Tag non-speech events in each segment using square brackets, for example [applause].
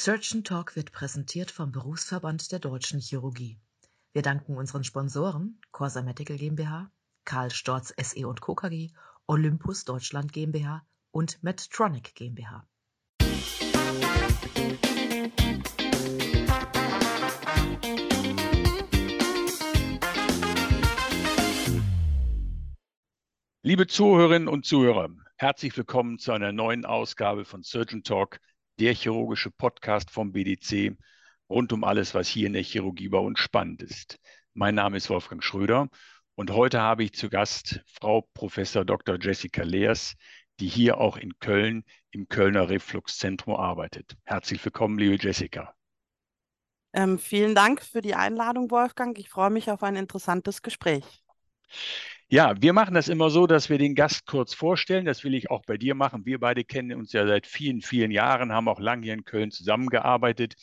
Surgeon Talk wird präsentiert vom Berufsverband der Deutschen Chirurgie. Wir danken unseren Sponsoren Corsa Medical GmbH, Karl Storz SE und Co. KG, Olympus Deutschland GmbH und Medtronic GmbH. Liebe Zuhörerinnen und Zuhörer, herzlich willkommen zu einer neuen Ausgabe von Surgeon Talk, der chirurgische Podcast vom BDC rund um alles, was hier in der Chirurgie bei uns spannend ist. Mein Name ist Wolfgang Schröder und heute habe ich zu Gast Frau Professor Dr. Jessica Leers, die hier auch in Köln im Kölner Refluxzentrum arbeitet. Herzlich willkommen, liebe Jessica. Ähm, vielen Dank für die Einladung, Wolfgang. Ich freue mich auf ein interessantes Gespräch. Ja, wir machen das immer so, dass wir den Gast kurz vorstellen. Das will ich auch bei dir machen. Wir beide kennen uns ja seit vielen, vielen Jahren, haben auch lange hier in Köln zusammengearbeitet,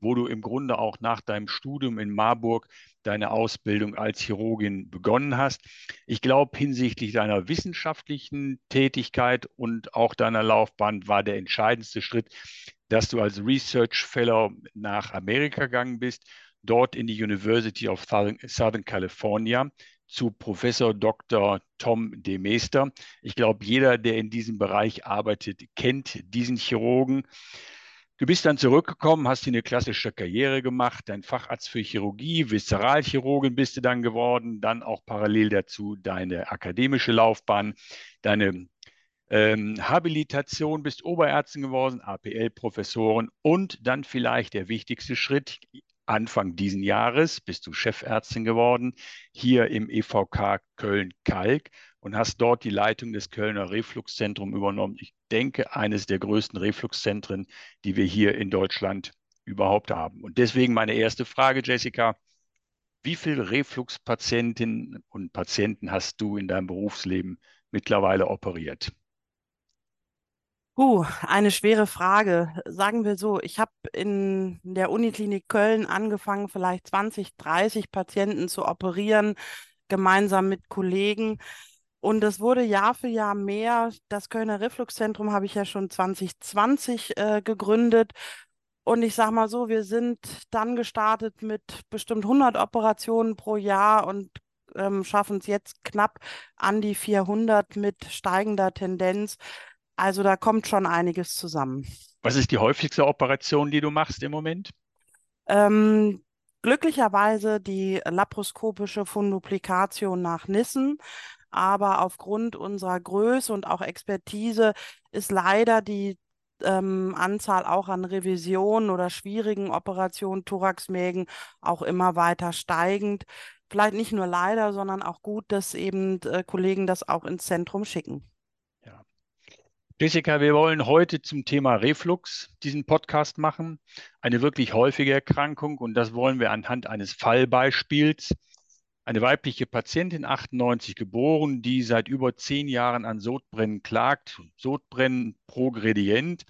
wo du im Grunde auch nach deinem Studium in Marburg deine Ausbildung als Chirurgin begonnen hast. Ich glaube, hinsichtlich deiner wissenschaftlichen Tätigkeit und auch deiner Laufbahn war der entscheidendste Schritt, dass du als Research Fellow nach Amerika gegangen bist, dort in die University of Southern California zu Professor Dr. Tom de Meester. Ich glaube, jeder, der in diesem Bereich arbeitet, kennt diesen Chirurgen. Du bist dann zurückgekommen, hast hier eine klassische Karriere gemacht, dein Facharzt für Chirurgie, Viszeralchirurgin bist du dann geworden, dann auch parallel dazu deine akademische Laufbahn, deine ähm, Habilitation, bist Oberärztin geworden, APL-Professorin und dann vielleicht der wichtigste Schritt, Anfang diesen Jahres bist du Chefärztin geworden, hier im EVK Köln-Kalk und hast dort die Leitung des Kölner Refluxzentrums übernommen. Ich denke, eines der größten Refluxzentren, die wir hier in Deutschland überhaupt haben. Und deswegen meine erste Frage, Jessica. Wie viele Refluxpatientinnen und Patienten hast du in deinem Berufsleben mittlerweile operiert? Uh, eine schwere Frage. Sagen wir so, ich habe in der Uniklinik Köln angefangen, vielleicht 20, 30 Patienten zu operieren, gemeinsam mit Kollegen. Und es wurde Jahr für Jahr mehr. Das Kölner Refluxzentrum habe ich ja schon 2020 äh, gegründet. Und ich sage mal so, wir sind dann gestartet mit bestimmt 100 Operationen pro Jahr und ähm, schaffen es jetzt knapp an die 400 mit steigender Tendenz. Also da kommt schon einiges zusammen. Was ist die häufigste Operation, die du machst im Moment? Ähm, glücklicherweise die laparoskopische Funduplikation nach Nissen. Aber aufgrund unserer Größe und auch Expertise ist leider die ähm, Anzahl auch an Revisionen oder schwierigen Operationen, Thoraxmägen, auch immer weiter steigend. Vielleicht nicht nur leider, sondern auch gut, dass eben äh, Kollegen das auch ins Zentrum schicken. Jessica, wir wollen heute zum Thema Reflux diesen Podcast machen. Eine wirklich häufige Erkrankung und das wollen wir anhand eines Fallbeispiels. Eine weibliche Patientin, 98 geboren, die seit über zehn Jahren an Sodbrennen klagt. Sodbrennen progredient.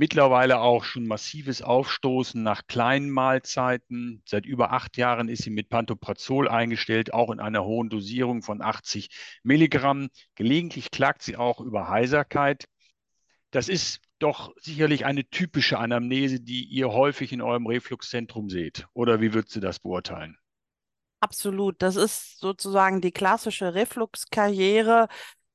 Mittlerweile auch schon massives Aufstoßen nach kleinen Mahlzeiten. Seit über acht Jahren ist sie mit Pantoprazol eingestellt, auch in einer hohen Dosierung von 80 Milligramm. Gelegentlich klagt sie auch über Heiserkeit. Das ist doch sicherlich eine typische Anamnese, die ihr häufig in eurem Refluxzentrum seht. Oder wie würdest du das beurteilen? Absolut. Das ist sozusagen die klassische Refluxkarriere,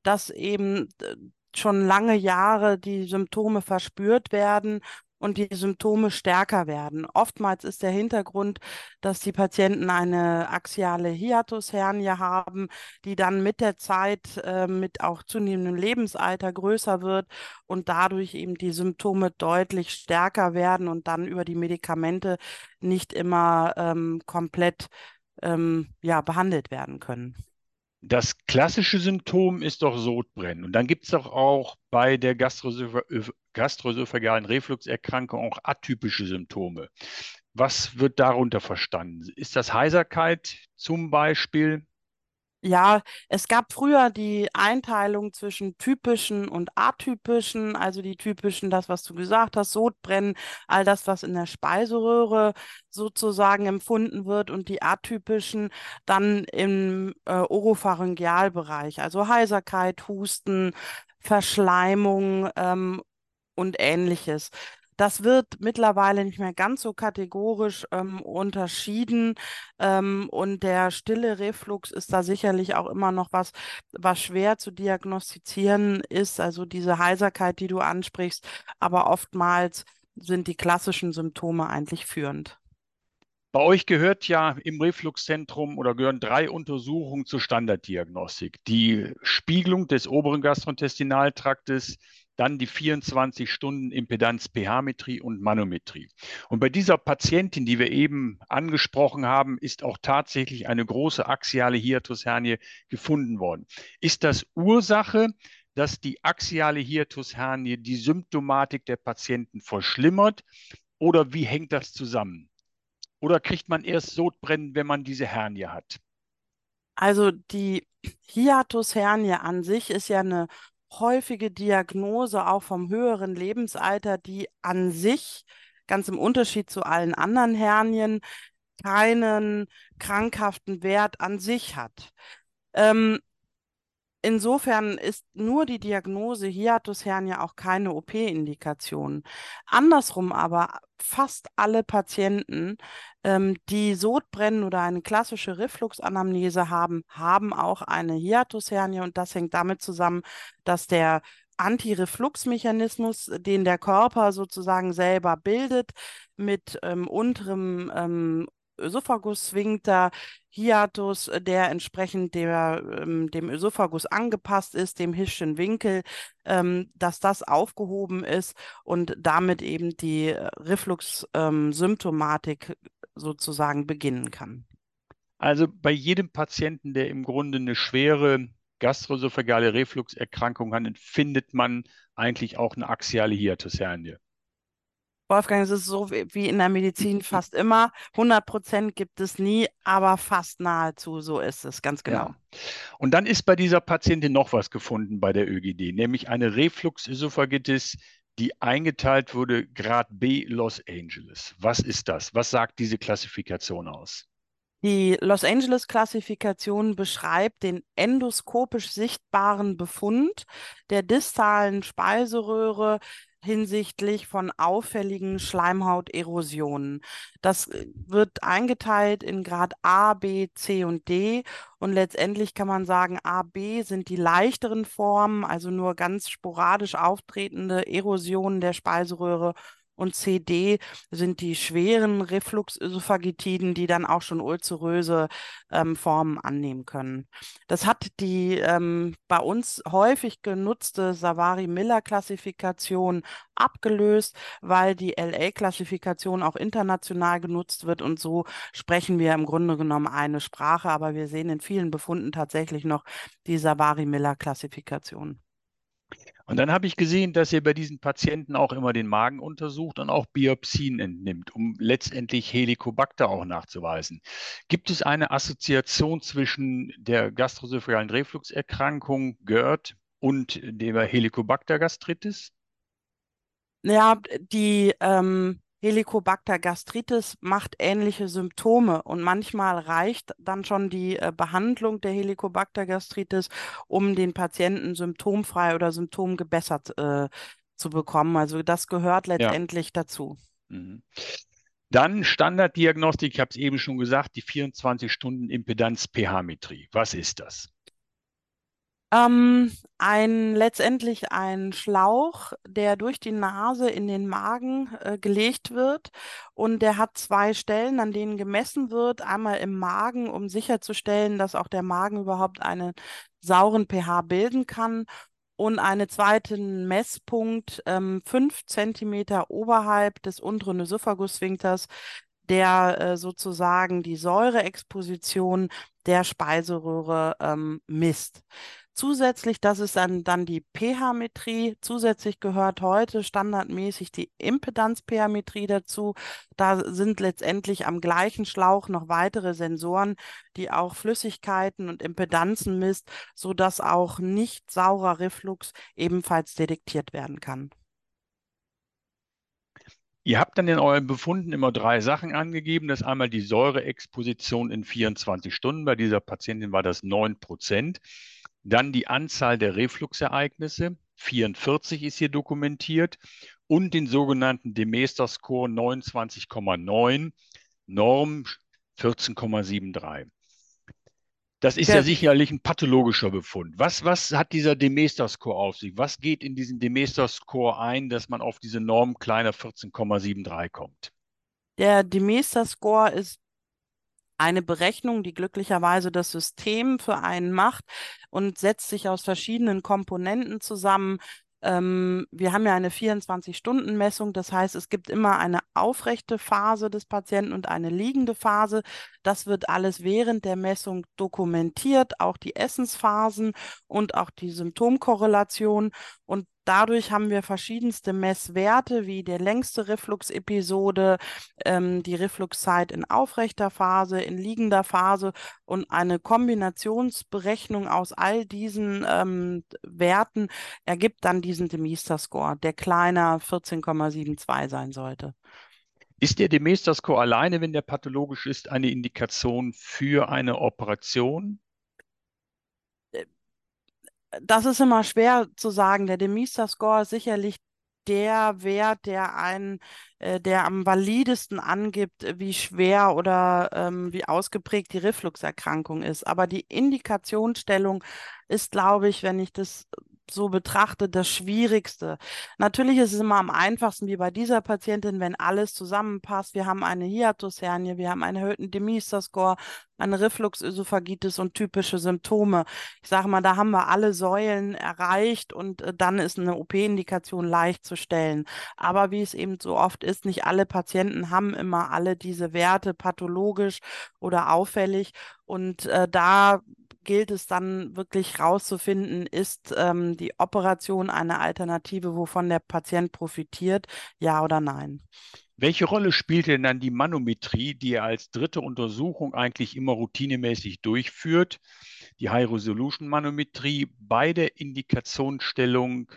dass eben äh, schon lange Jahre die Symptome verspürt werden und die Symptome stärker werden. Oftmals ist der Hintergrund, dass die Patienten eine axiale Hiatushernie haben, die dann mit der Zeit, äh, mit auch zunehmendem Lebensalter größer wird und dadurch eben die Symptome deutlich stärker werden und dann über die Medikamente nicht immer ähm, komplett ähm, ja, behandelt werden können. Das klassische Symptom ist doch Sodbrennen. Und dann gibt es doch auch bei der gastroösophagalen Refluxerkrankung auch atypische Symptome. Was wird darunter verstanden? Ist das Heiserkeit zum Beispiel? Ja, es gab früher die Einteilung zwischen typischen und atypischen, also die typischen, das, was du gesagt hast, Sodbrennen, all das, was in der Speiseröhre sozusagen empfunden wird und die atypischen dann im äh, Oropharyngealbereich, also Heiserkeit, Husten, Verschleimung ähm, und ähnliches. Das wird mittlerweile nicht mehr ganz so kategorisch ähm, unterschieden. Ähm, und der stille Reflux ist da sicherlich auch immer noch was, was schwer zu diagnostizieren ist. Also diese Heiserkeit, die du ansprichst. Aber oftmals sind die klassischen Symptome eigentlich führend. Bei euch gehört ja im Refluxzentrum oder gehören drei Untersuchungen zur Standarddiagnostik. Die Spiegelung des oberen Gastrointestinaltraktes, dann die 24 Stunden Impedanz pH-Metrie und Manometrie. Und bei dieser Patientin, die wir eben angesprochen haben, ist auch tatsächlich eine große axiale Hiatushernie gefunden worden. Ist das Ursache, dass die axiale Hiatushernie die Symptomatik der Patienten verschlimmert? Oder wie hängt das zusammen? Oder kriegt man erst Sodbrennen, wenn man diese Hernie hat? Also die Hiatushernie an sich ist ja eine häufige Diagnose auch vom höheren Lebensalter, die an sich, ganz im Unterschied zu allen anderen Hernien, keinen krankhaften Wert an sich hat. Ähm, Insofern ist nur die Diagnose Hiatushernie auch keine OP-Indikation. Andersrum aber fast alle Patienten, ähm, die Sodbrennen oder eine klassische Refluxanamnese haben, haben auch eine Hiatushernie und das hängt damit zusammen, dass der Antirefluxmechanismus, den der Körper sozusagen selber bildet, mit ähm, unterem ähm, Ösophagus Sphincter Hiatus, äh, der entsprechend der, ähm, dem Ösophagus angepasst ist, dem Hischchen Winkel, ähm, dass das aufgehoben ist und damit eben die äh, Reflux-Symptomatik ähm, sozusagen beginnen kann. Also bei jedem Patienten, der im Grunde eine schwere gastroesophagale Refluxerkrankung hat, findet man eigentlich auch eine axiale Hiatushernie. Wolfgang, es ist so wie in der Medizin [laughs] fast immer. 100 Prozent gibt es nie, aber fast nahezu so ist es, ganz genau. Ja. Und dann ist bei dieser Patientin noch was gefunden bei der ÖGD, nämlich eine Refluxesophagitis, die eingeteilt wurde, Grad B Los Angeles. Was ist das? Was sagt diese Klassifikation aus? Die Los Angeles-Klassifikation beschreibt den endoskopisch sichtbaren Befund der distalen Speiseröhre hinsichtlich von auffälligen Schleimhauterosionen. Das äh, wird eingeteilt in Grad A, B, C und D. Und letztendlich kann man sagen, A, B sind die leichteren Formen, also nur ganz sporadisch auftretende Erosionen der Speiseröhre und CD sind die schweren Refluxösophagitiden, die dann auch schon ulceröse ähm, Formen annehmen können. Das hat die ähm, bei uns häufig genutzte Savary-Miller-Klassifikation abgelöst, weil die LA-Klassifikation auch international genutzt wird und so sprechen wir im Grunde genommen eine Sprache, aber wir sehen in vielen Befunden tatsächlich noch die Savary-Miller-Klassifikation. Und dann habe ich gesehen, dass ihr bei diesen Patienten auch immer den Magen untersucht und auch Biopsien entnimmt, um letztendlich Helicobacter auch nachzuweisen. Gibt es eine Assoziation zwischen der gastroösophagalen Refluxerkrankung GERD und der Helicobacter gastritis? Ja, die ähm, Helicobacter gastritis macht ähnliche Symptome und manchmal reicht dann schon die äh, Behandlung der Helicobacter gastritis, um den Patienten symptomfrei oder symptomgebessert äh, zu bekommen. Also das gehört letztendlich ja. dazu. Mhm. Dann Standarddiagnostik, ich habe es eben schon gesagt, die 24-Stunden-Impedanz-pH-Metrie. Was ist das? Ähm, ein, letztendlich ein Schlauch, der durch die Nase in den Magen äh, gelegt wird. Und der hat zwei Stellen, an denen gemessen wird. Einmal im Magen, um sicherzustellen, dass auch der Magen überhaupt einen sauren pH bilden kann. Und einen zweiten Messpunkt, ähm, fünf Zentimeter oberhalb des unteren Ösophagus-Sphinkters, der äh, sozusagen die Säureexposition der Speiseröhre ähm, misst. Zusätzlich, das ist dann, dann die pH-Metrie. Zusätzlich gehört heute standardmäßig die Impedanz-pH-Metrie dazu. Da sind letztendlich am gleichen Schlauch noch weitere Sensoren, die auch Flüssigkeiten und Impedanzen misst, sodass auch nicht saurer Reflux ebenfalls detektiert werden kann. Ihr habt dann in euren Befunden immer drei Sachen angegeben. Das ist einmal die Säureexposition in 24 Stunden. Bei dieser Patientin war das 9 Prozent. Dann die Anzahl der Refluxereignisse, 44 ist hier dokumentiert. und den sogenannten Demester-Score 29,9, Norm 14,73. Das ist ja. ja. sicherlich ein pathologischer Befund. Was, was hat dieser Demester-Score auf sich? Was geht in diesen Demester-Score ein, dass man auf diese Norm kleiner 14,73 kommt? Der Demester-Score ist eine Berechnung, die glücklicherweise das System für einen macht und setzt sich aus verschiedenen Komponenten zusammen. Ähm, wir haben ja eine 24-Stunden-Messung, das heißt, es gibt immer eine aufrechte Phase des Patienten und eine liegende Phase. Das wird alles während der Messung dokumentiert, auch die Essensphasen und auch die Symptomkorrelation. Und Dadurch haben wir verschiedenste Messwerte wie der längste Reflux-Episode, ähm, die Refluxzeit in aufrechter Phase, in liegender Phase und eine Kombinationsberechnung aus all diesen ähm, Werten ergibt dann diesen Demester-Score, der kleiner 14,72 sein sollte. Ist der Demester-Score alleine, wenn der pathologisch ist, eine Indikation für eine Operation? Das ist immer schwer zu sagen. Der Demista-Score ist sicherlich der Wert, der einen, äh, der am validesten angibt, wie schwer oder ähm, wie ausgeprägt die Refluxerkrankung ist. Aber die Indikationsstellung ist, glaube ich, wenn ich das so betrachte, das Schwierigste. Natürlich ist es immer am einfachsten, wie bei dieser Patientin, wenn alles zusammenpasst. Wir haben eine Hiatushernie, wir haben einen erhöhten Demester-Score, eine Refluxösophagitis und typische Symptome. Ich sage mal, da haben wir alle Säulen erreicht und äh, dann ist eine OP-Indikation leicht zu stellen. Aber wie es eben so oft ist, nicht alle Patienten haben immer alle diese Werte pathologisch oder auffällig. Und äh, da gilt es dann wirklich rauszufinden, ist ähm, die Operation eine Alternative, wovon der Patient profitiert, ja oder nein. Welche Rolle spielt denn dann die Manometrie, die er als dritte Untersuchung eigentlich immer routinemäßig durchführt, die High-Resolution-Manometrie bei der Indikationsstellung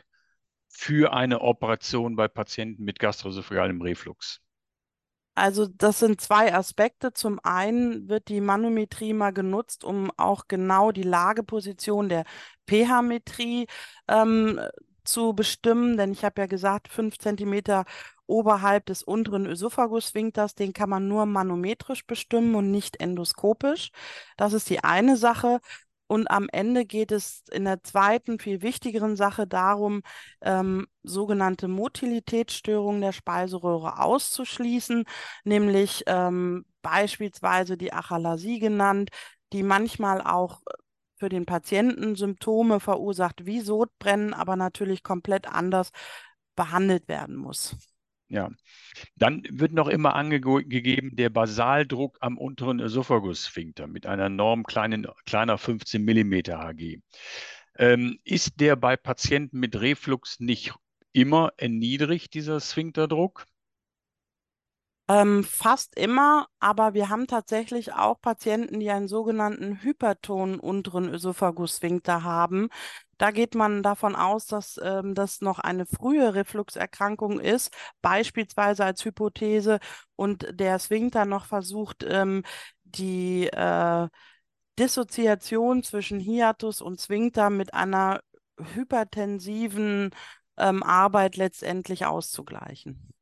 für eine Operation bei Patienten mit gastroesophagealem Reflux? Also das sind zwei Aspekte. Zum einen wird die Manometrie mal genutzt, um auch genau die Lageposition der pH-Metrie ähm, zu bestimmen, denn ich habe ja gesagt, fünf Zentimeter oberhalb des unteren Ösophagus-Sphinkters, den kann man nur manometrisch bestimmen und nicht endoskopisch. Das ist die eine Sache. Und am Ende geht es in der zweiten, viel wichtigeren Sache darum, ähm, sogenannte Motilitätsstörungen der Speiseröhre auszuschließen, nämlich ähm, beispielsweise die Achalasie genannt, die manchmal auch für den Patienten Symptome verursacht wie Sodbrennen, aber natürlich komplett anders behandelt werden muss. Ja, dann wird noch immer angegeben der Basaldruck am unteren Ösophagus-Sphinkter mit einer Norm kleinen, kleiner 15 mm Hg. Ähm, ist der bei Patienten mit Reflux nicht immer erniedrigt, dieser Sphinkterdruck? Ähm, fast immer, aber wir haben tatsächlich auch Patienten, die einen sogenannten hypertonen unteren Ösophagus-Sphinkter haben. Da geht man davon aus, dass ähm, das noch eine frühe Refluxerkrankung ist, beispielsweise als Hypothese, und der Sphinkter noch versucht, ähm, die äh, Dissoziation zwischen Hiatus und Sphinkter mit einer hypertensiven ähm, Arbeit letztendlich auszugleichen.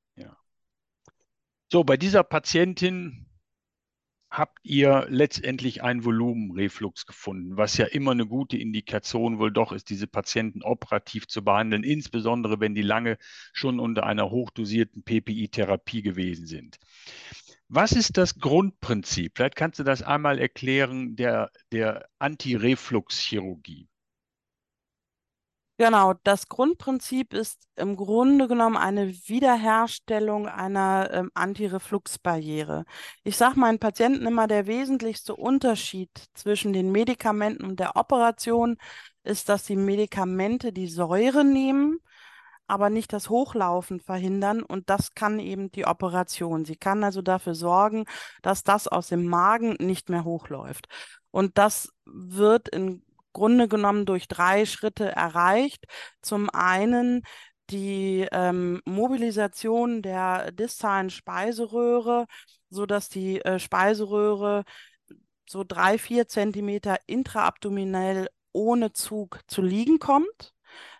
So, bei dieser Patientin habt ihr letztendlich einen Volumenreflux gefunden, was ja immer eine gute Indikation wohl doch ist, diese Patienten operativ zu behandeln, insbesondere wenn die lange schon unter einer hochdosierten PPI-Therapie gewesen sind. Was ist das Grundprinzip? Vielleicht kannst du das einmal erklären, der, der Antireflux-Chirurgie. Genau, das Grundprinzip ist im Grunde genommen eine Wiederherstellung einer ähm, Antirefluxbarriere. Ich sage meinen Patienten immer, der wesentlichste Unterschied zwischen den Medikamenten und der Operation ist, dass die Medikamente die Säure nehmen, aber nicht das Hochlaufen verhindern und das kann eben die Operation. Sie kann also dafür sorgen, dass das aus dem Magen nicht mehr hochläuft. Und das wird in Grunde genommen durch drei Schritte erreicht. Zum einen die ähm, Mobilisation der distalen Speiseröhre, sodass die äh, Speiseröhre so drei, vier Zentimeter intraabdominell ohne Zug zu liegen kommt.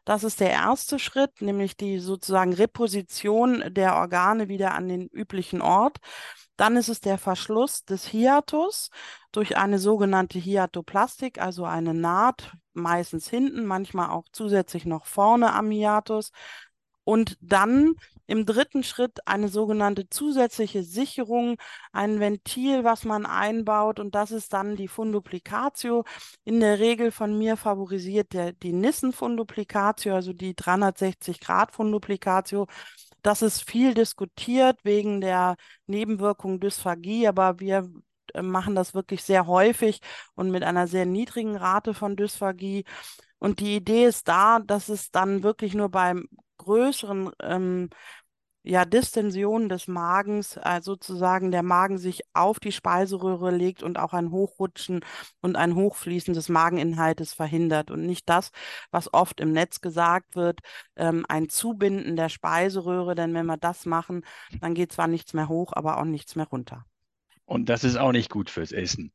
Das ist der erste Schritt, nämlich die sozusagen Reposition der Organe wieder an den üblichen Ort. Dann ist es der Verschluss des Hiatus durch eine sogenannte Hiatoplastik, also eine Naht, meistens hinten, manchmal auch zusätzlich noch vorne am Hiatus. Und dann im dritten Schritt eine sogenannte zusätzliche Sicherung, ein Ventil, was man einbaut. Und das ist dann die Funduplicatio. In der Regel von mir favorisiert der, die Nissen-Funduplicatio, also die 360-Grad-Funduplicatio. Das ist viel diskutiert wegen der Nebenwirkung Dysphagie, aber wir äh, machen das wirklich sehr häufig und mit einer sehr niedrigen Rate von Dysphagie. Und die Idee ist da, dass es dann wirklich nur beim größeren ähm, ja, Distension des Magens, also sozusagen der Magen sich auf die Speiseröhre legt und auch ein Hochrutschen und ein Hochfließen des Mageninhaltes verhindert und nicht das, was oft im Netz gesagt wird, ähm, ein Zubinden der Speiseröhre, denn wenn wir das machen, dann geht zwar nichts mehr hoch, aber auch nichts mehr runter. Und das ist auch nicht gut fürs Essen.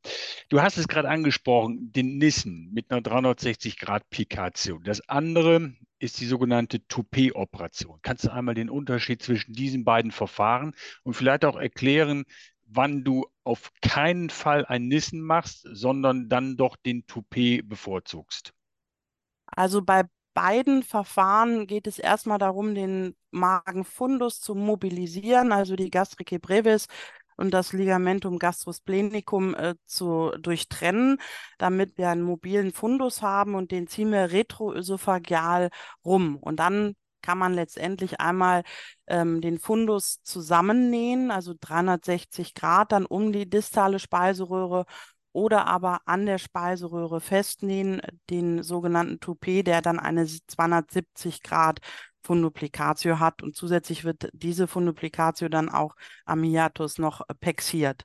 Du hast es gerade angesprochen, den Nissen mit einer 360 Grad Pikatio. Das andere ist die sogenannte Toupet-Operation. Kannst du einmal den Unterschied zwischen diesen beiden Verfahren und vielleicht auch erklären, wann du auf keinen Fall ein Nissen machst, sondern dann doch den Toupet bevorzugst? Also bei beiden Verfahren geht es erstmal darum, den Magenfundus zu mobilisieren, also die Gastrique brevis und das Ligamentum gastrosplenicum äh, zu durchtrennen, damit wir einen mobilen Fundus haben und den ziehen wir retroösophageal rum. Und dann kann man letztendlich einmal ähm, den Fundus zusammennähen, also 360 Grad dann um die distale Speiseröhre oder aber an der Speiseröhre festnähen, den sogenannten Toupet, der dann eine 270 Grad Funduplicatio hat und zusätzlich wird diese Funduplicatio dann auch am Hiatus noch pexiert.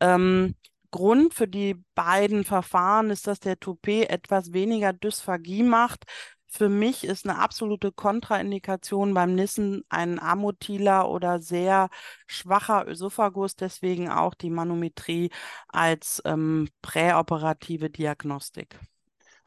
Ähm, Grund für die beiden Verfahren ist, dass der Toupet etwas weniger Dysphagie macht. Für mich ist eine absolute Kontraindikation beim Nissen ein amotiler oder sehr schwacher Ösophagus, deswegen auch die Manometrie als ähm, präoperative Diagnostik.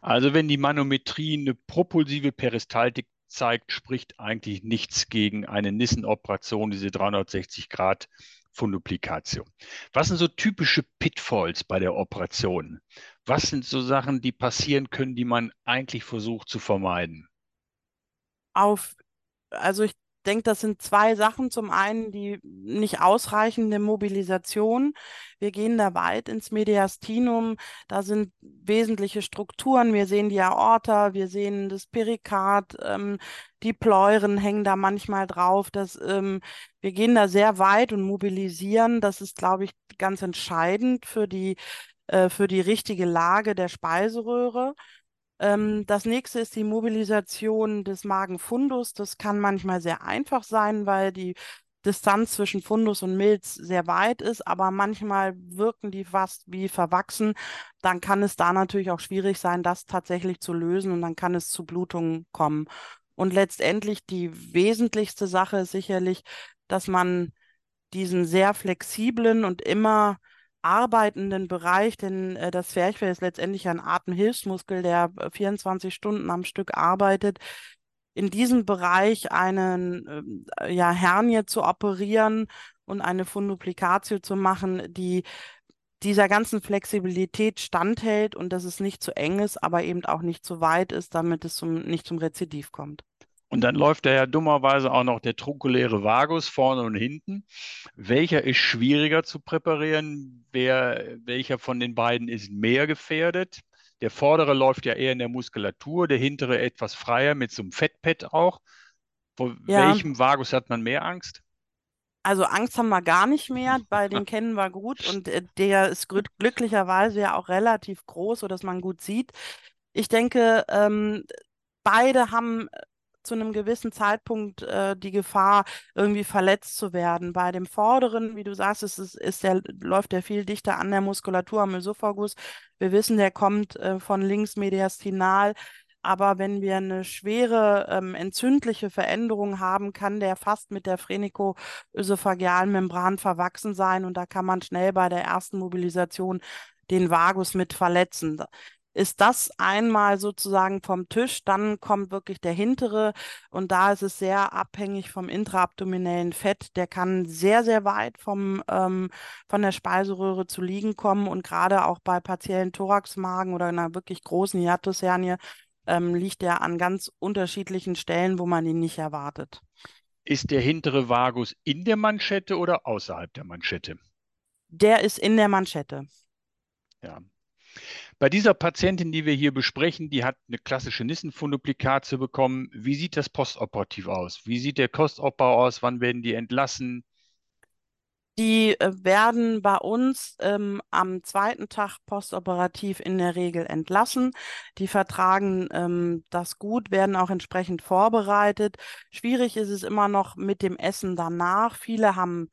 Also wenn die Manometrie eine propulsive Peristaltik zeigt, spricht eigentlich nichts gegen eine Nissenoperation, diese 360 Grad Funduplikation. Was sind so typische Pitfalls bei der Operation? Was sind so Sachen, die passieren können, die man eigentlich versucht zu vermeiden? Auf, also ich denke, das sind zwei Sachen. Zum einen die nicht ausreichende Mobilisation. Wir gehen da weit ins Mediastinum. Da sind wesentliche Strukturen. Wir sehen die Aorta, wir sehen das Perikard, ähm, die Pleuren hängen da manchmal drauf. Das, ähm, wir gehen da sehr weit und mobilisieren. Das ist, glaube ich, ganz entscheidend für die, äh, für die richtige Lage der Speiseröhre. Ähm, das nächste ist die Mobilisation des Magenfundus. Das kann manchmal sehr einfach sein, weil die Distanz zwischen Fundus und Milz sehr weit ist, aber manchmal wirken die fast wie verwachsen. Dann kann es da natürlich auch schwierig sein, das tatsächlich zu lösen und dann kann es zu Blutungen kommen. Und letztendlich die wesentlichste Sache ist sicherlich, dass man diesen sehr flexiblen und immer arbeitenden Bereich, denn äh, das Zwerchfell ist letztendlich ein Atemhilfsmuskel, der 24 äh, Stunden am Stück arbeitet. In diesem Bereich einen äh, ja, Hernie zu operieren und eine Funduplicatio zu machen, die dieser ganzen Flexibilität standhält und dass es nicht zu eng ist, aber eben auch nicht zu weit ist, damit es zum, nicht zum Rezidiv kommt. Und dann läuft da ja dummerweise auch noch der trunkuläre Vagus vorne und hinten. Welcher ist schwieriger zu präparieren? Wer, welcher von den beiden ist mehr gefährdet? Der vordere läuft ja eher in der Muskulatur, der hintere etwas freier mit so einem Fettpad auch. Vor ja. welchem Vagus hat man mehr Angst? Also Angst haben wir gar nicht mehr, [laughs] bei dem kennen wir gut und äh, der ist glücklicherweise ja auch relativ groß, sodass man gut sieht. Ich denke, ähm, beide haben zu einem gewissen Zeitpunkt äh, die Gefahr, irgendwie verletzt zu werden. Bei dem Vorderen, wie du sagst, ist, ist, der, läuft der viel dichter an der Muskulatur am Ösophagus. Wir wissen, der kommt äh, von links mediastinal. Aber wenn wir eine schwere ähm, entzündliche Veränderung haben, kann der fast mit der phrenico-ösophagealen Membran verwachsen sein und da kann man schnell bei der ersten Mobilisation den Vagus mit verletzen ist das einmal sozusagen vom Tisch, dann kommt wirklich der hintere und da ist es sehr abhängig vom intraabdominellen Fett. Der kann sehr, sehr weit vom, ähm, von der Speiseröhre zu liegen kommen und gerade auch bei partiellen Thoraxmagen oder einer wirklich großen Hiatushernie ähm, liegt er an ganz unterschiedlichen Stellen, wo man ihn nicht erwartet. Ist der hintere Vagus in der Manschette oder außerhalb der Manschette? Der ist in der Manschette. Ja. Bei dieser Patientin, die wir hier besprechen, die hat eine klassische Nissenfunduplikatio bekommen. Wie sieht das postoperativ aus? Wie sieht der Kostaufbau aus? Wann werden die entlassen? Die äh, werden bei uns ähm, am zweiten Tag postoperativ in der Regel entlassen. Die vertragen ähm, das gut, werden auch entsprechend vorbereitet. Schwierig ist es immer noch mit dem Essen danach. Viele haben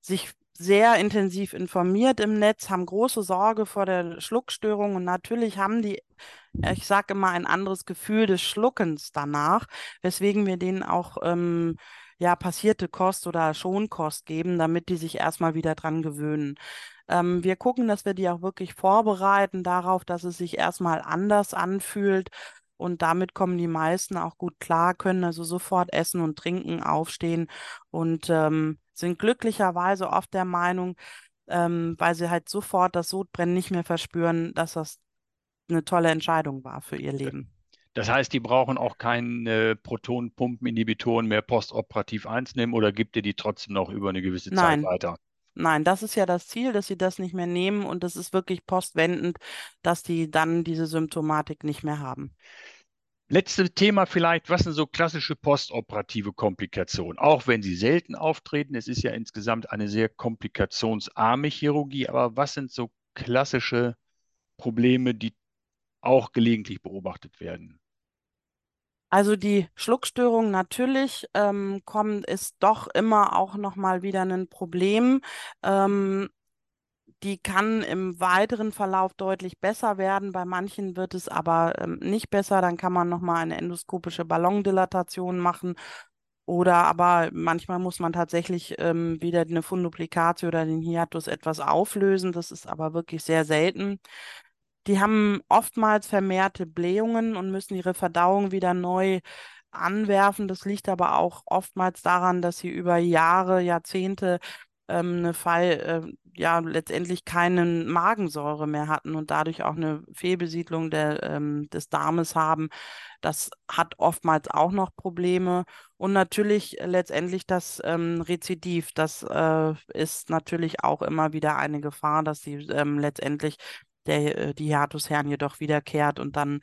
sich sehr intensiv informiert im Netz, haben große Sorge vor der Schluckstörung und natürlich haben die, ich sage immer, ein anderes Gefühl des Schluckens danach, weswegen wir denen auch ähm, ja, passierte Kost oder Schonkost geben, damit die sich erstmal wieder dran gewöhnen. Ähm, wir gucken, dass wir die auch wirklich vorbereiten darauf, dass es sich erstmal anders anfühlt. Und damit kommen die meisten auch gut klar, können also sofort essen und trinken, aufstehen und ähm, sind glücklicherweise oft der Meinung, ähm, weil sie halt sofort das Sodbrennen nicht mehr verspüren, dass das eine tolle Entscheidung war für ihr Leben. Das heißt, die brauchen auch keine Protonenpumpeninhibitoren mehr postoperativ einzunehmen oder gibt ihr die trotzdem noch über eine gewisse Nein. Zeit weiter? Nein, das ist ja das Ziel, dass sie das nicht mehr nehmen und das ist wirklich postwendend, dass die dann diese Symptomatik nicht mehr haben. Letztes Thema vielleicht, was sind so klassische postoperative Komplikationen? Auch wenn sie selten auftreten, es ist ja insgesamt eine sehr komplikationsarme Chirurgie, aber was sind so klassische Probleme, die auch gelegentlich beobachtet werden? Also die Schluckstörung natürlich ähm, kommt, ist doch immer auch noch mal wieder ein Problem. Ähm, die kann im weiteren Verlauf deutlich besser werden. Bei manchen wird es aber ähm, nicht besser. Dann kann man noch mal eine endoskopische Ballondilatation machen. Oder aber manchmal muss man tatsächlich ähm, wieder eine Funduplikatio oder den Hiatus etwas auflösen. Das ist aber wirklich sehr selten. Die haben oftmals vermehrte Blähungen und müssen ihre Verdauung wieder neu anwerfen. Das liegt aber auch oftmals daran, dass sie über Jahre, Jahrzehnte ähm, eine Fall, äh, ja, letztendlich keine Magensäure mehr hatten und dadurch auch eine Fehlbesiedlung der, ähm, des Darmes haben. Das hat oftmals auch noch Probleme. Und natürlich letztendlich das ähm, Rezidiv. Das äh, ist natürlich auch immer wieder eine Gefahr, dass sie ähm, letztendlich der, äh, die Hiatushernie doch wiederkehrt und dann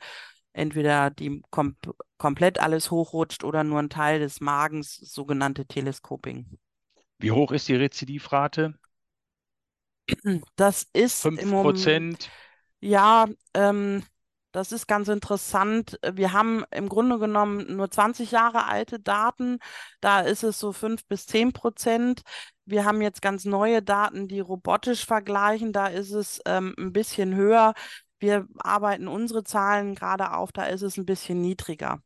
entweder die kom komplett alles hochrutscht oder nur ein Teil des Magens, sogenannte Telescoping. Wie hoch ist die Rezidivrate? Das ist 5 im Moment, Prozent. ja, ähm, das ist ganz interessant. Wir haben im Grunde genommen nur 20 Jahre alte Daten. Da ist es so 5 bis 10 Prozent. Wir haben jetzt ganz neue Daten, die robotisch vergleichen. Da ist es ähm, ein bisschen höher. Wir arbeiten unsere Zahlen gerade auf, da ist es ein bisschen niedriger.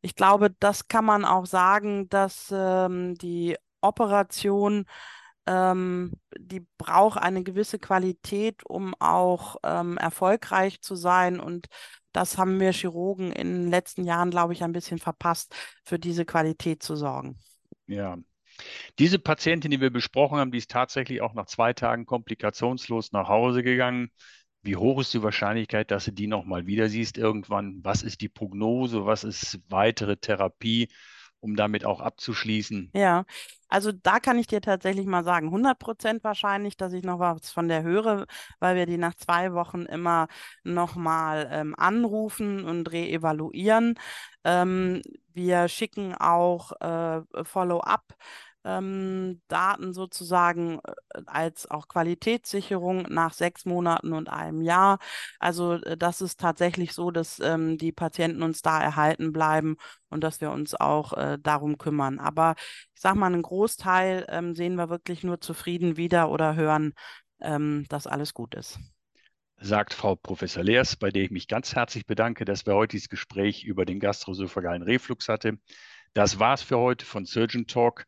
Ich glaube, das kann man auch sagen, dass ähm, die Operation ähm, die braucht eine gewisse Qualität, um auch ähm, erfolgreich zu sein. Und das haben wir Chirurgen in den letzten Jahren, glaube ich, ein bisschen verpasst, für diese Qualität zu sorgen. Ja. Diese Patientin, die wir besprochen haben, die ist tatsächlich auch nach zwei Tagen komplikationslos nach Hause gegangen. Wie hoch ist die Wahrscheinlichkeit, dass du die nochmal wieder siehst irgendwann? Was ist die Prognose? Was ist weitere Therapie? um damit auch abzuschließen? Ja, also da kann ich dir tatsächlich mal sagen, 100 Prozent wahrscheinlich, dass ich noch was von der höre, weil wir die nach zwei Wochen immer nochmal ähm, anrufen und reevaluieren. Ähm, wir schicken auch äh, Follow-up ähm, Daten sozusagen äh, als auch Qualitätssicherung nach sechs Monaten und einem Jahr. Also äh, das ist tatsächlich so, dass ähm, die Patienten uns da erhalten bleiben und dass wir uns auch äh, darum kümmern. Aber ich sage mal, einen Großteil ähm, sehen wir wirklich nur zufrieden wieder oder hören, ähm, dass alles gut ist sagt Frau Professor Leers, bei der ich mich ganz herzlich bedanke, dass wir heute dieses Gespräch über den gastroesophagalen Reflux hatte. Das war's für heute von Surgeon Talk.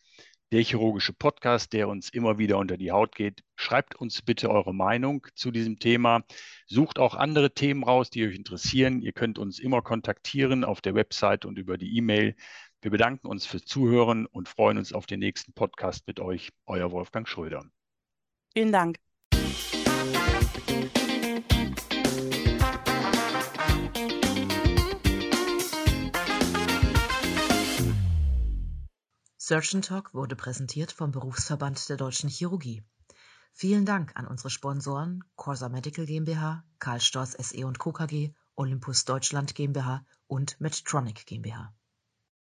Der chirurgische Podcast, der uns immer wieder unter die Haut geht. Schreibt uns bitte eure Meinung zu diesem Thema. Sucht auch andere Themen raus, die euch interessieren. Ihr könnt uns immer kontaktieren auf der Website und über die E-Mail. Wir bedanken uns fürs Zuhören und freuen uns auf den nächsten Podcast mit euch. Euer Wolfgang Schröder. Vielen Dank. Surgeon Talk wurde präsentiert vom Berufsverband der Deutschen Chirurgie. Vielen Dank an unsere Sponsoren Corsa Medical GmbH, Karl Storz SE und Co. KG, Olympus Deutschland GmbH und Medtronic GmbH.